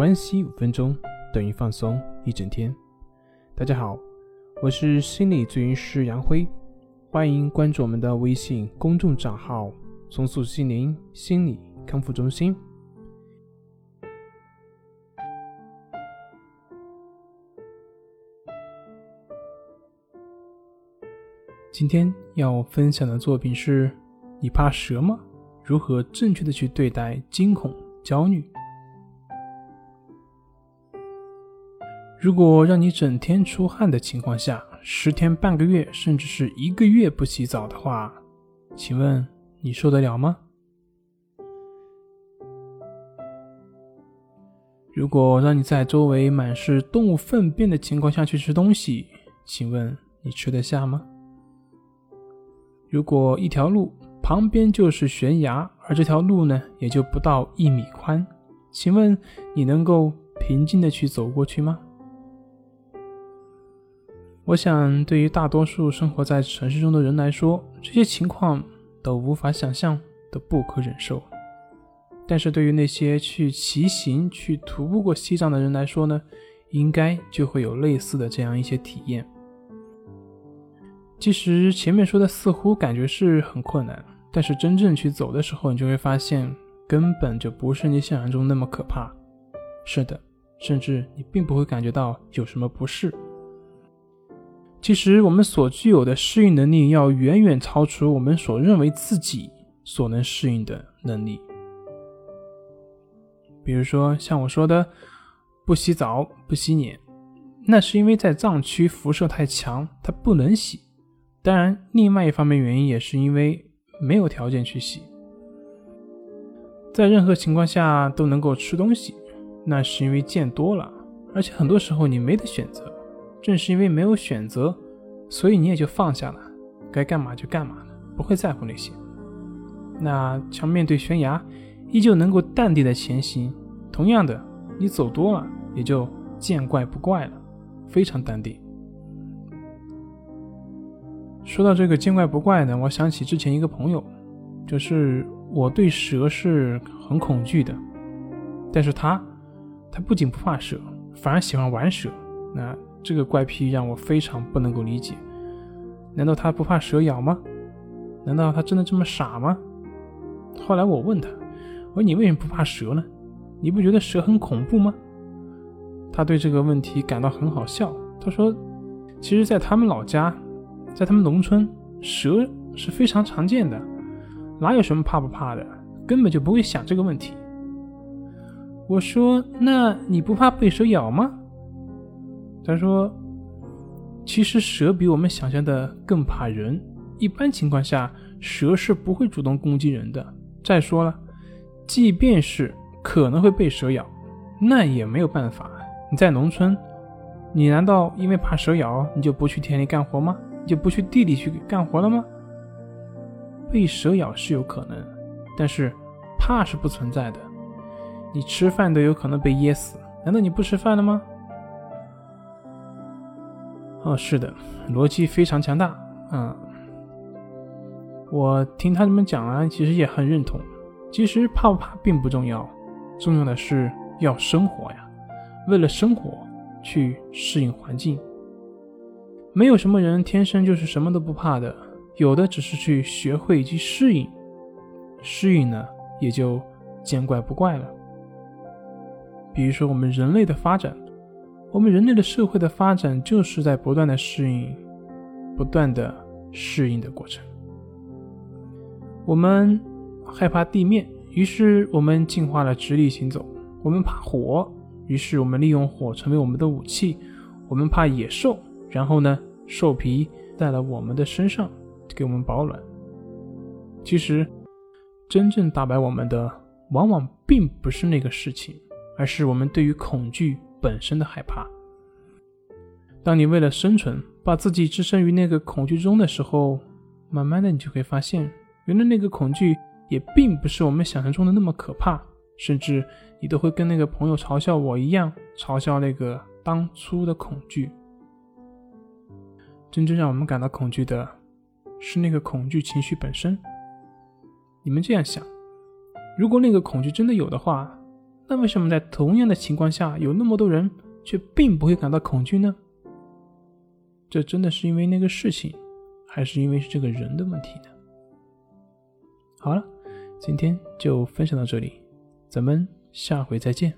关系五分钟等于放松一整天。大家好，我是心理咨询师杨辉，欢迎关注我们的微信公众账号“重塑心灵心理康复中心”。今天要分享的作品是：你怕蛇吗？如何正确的去对待惊恐、焦虑？如果让你整天出汗的情况下，十天、半个月，甚至是一个月不洗澡的话，请问你受得了吗？如果让你在周围满是动物粪便的情况下去吃东西，请问你吃得下吗？如果一条路旁边就是悬崖，而这条路呢也就不到一米宽，请问你能够平静的去走过去吗？我想，对于大多数生活在城市中的人来说，这些情况都无法想象，都不可忍受。但是对于那些去骑行、去徒步过西藏的人来说呢，应该就会有类似的这样一些体验。其实前面说的似乎感觉是很困难，但是真正去走的时候，你就会发现根本就不是你想象中那么可怕。是的，甚至你并不会感觉到有什么不适。其实，我们所具有的适应能力要远远超出我们所认为自己所能适应的能力。比如说，像我说的，不洗澡、不洗脸，那是因为在藏区辐射太强，它不能洗。当然，另外一方面原因也是因为没有条件去洗。在任何情况下都能够吃东西，那是因为见多了，而且很多时候你没得选择。正是因为没有选择，所以你也就放下了，该干嘛就干嘛了，不会在乎那些。那像面对悬崖，依旧能够淡定的前行。同样的，你走多了，也就见怪不怪了，非常淡定。说到这个见怪不怪呢，我想起之前一个朋友，就是我对蛇是很恐惧的，但是他，他不仅不怕蛇，反而喜欢玩蛇。那。这个怪癖让我非常不能够理解，难道他不怕蛇咬吗？难道他真的这么傻吗？后来我问他，我说你为什么不怕蛇呢？你不觉得蛇很恐怖吗？他对这个问题感到很好笑。他说，其实，在他们老家，在他们农村，蛇是非常常见的，哪有什么怕不怕的，根本就不会想这个问题。我说，那你不怕被蛇咬吗？他说：“其实蛇比我们想象的更怕人。一般情况下，蛇是不会主动攻击人的。再说了，即便是可能会被蛇咬，那也没有办法。你在农村，你难道因为怕蛇咬，你就不去田里干活吗？你就不去地里去干活了吗？被蛇咬是有可能，但是怕是不存在的。你吃饭都有可能被噎死，难道你不吃饭了吗？”哦，是的，逻辑非常强大。嗯，我听他这么讲啊，其实也很认同。其实怕不怕并不重要，重要的是要生活呀。为了生活，去适应环境。没有什么人天生就是什么都不怕的，有的只是去学会以及适应。适应呢，也就见怪不怪了。比如说我们人类的发展。我们人类的社会的发展就是在不断的适应、不断的适应的过程。我们害怕地面，于是我们进化了直立行走；我们怕火，于是我们利用火成为我们的武器；我们怕野兽，然后呢，兽皮在了我们的身上，给我们保暖。其实，真正打败我们的，往往并不是那个事情，而是我们对于恐惧。本身的害怕。当你为了生存，把自己置身于那个恐惧中的时候，慢慢的你就会发现，原来那个恐惧也并不是我们想象中的那么可怕，甚至你都会跟那个朋友嘲笑我一样，嘲笑那个当初的恐惧。真正让我们感到恐惧的，是那个恐惧情绪本身。你们这样想，如果那个恐惧真的有的话，那为什么在同样的情况下，有那么多人却并不会感到恐惧呢？这真的是因为那个事情，还是因为是这个人的问题呢？好了，今天就分享到这里，咱们下回再见。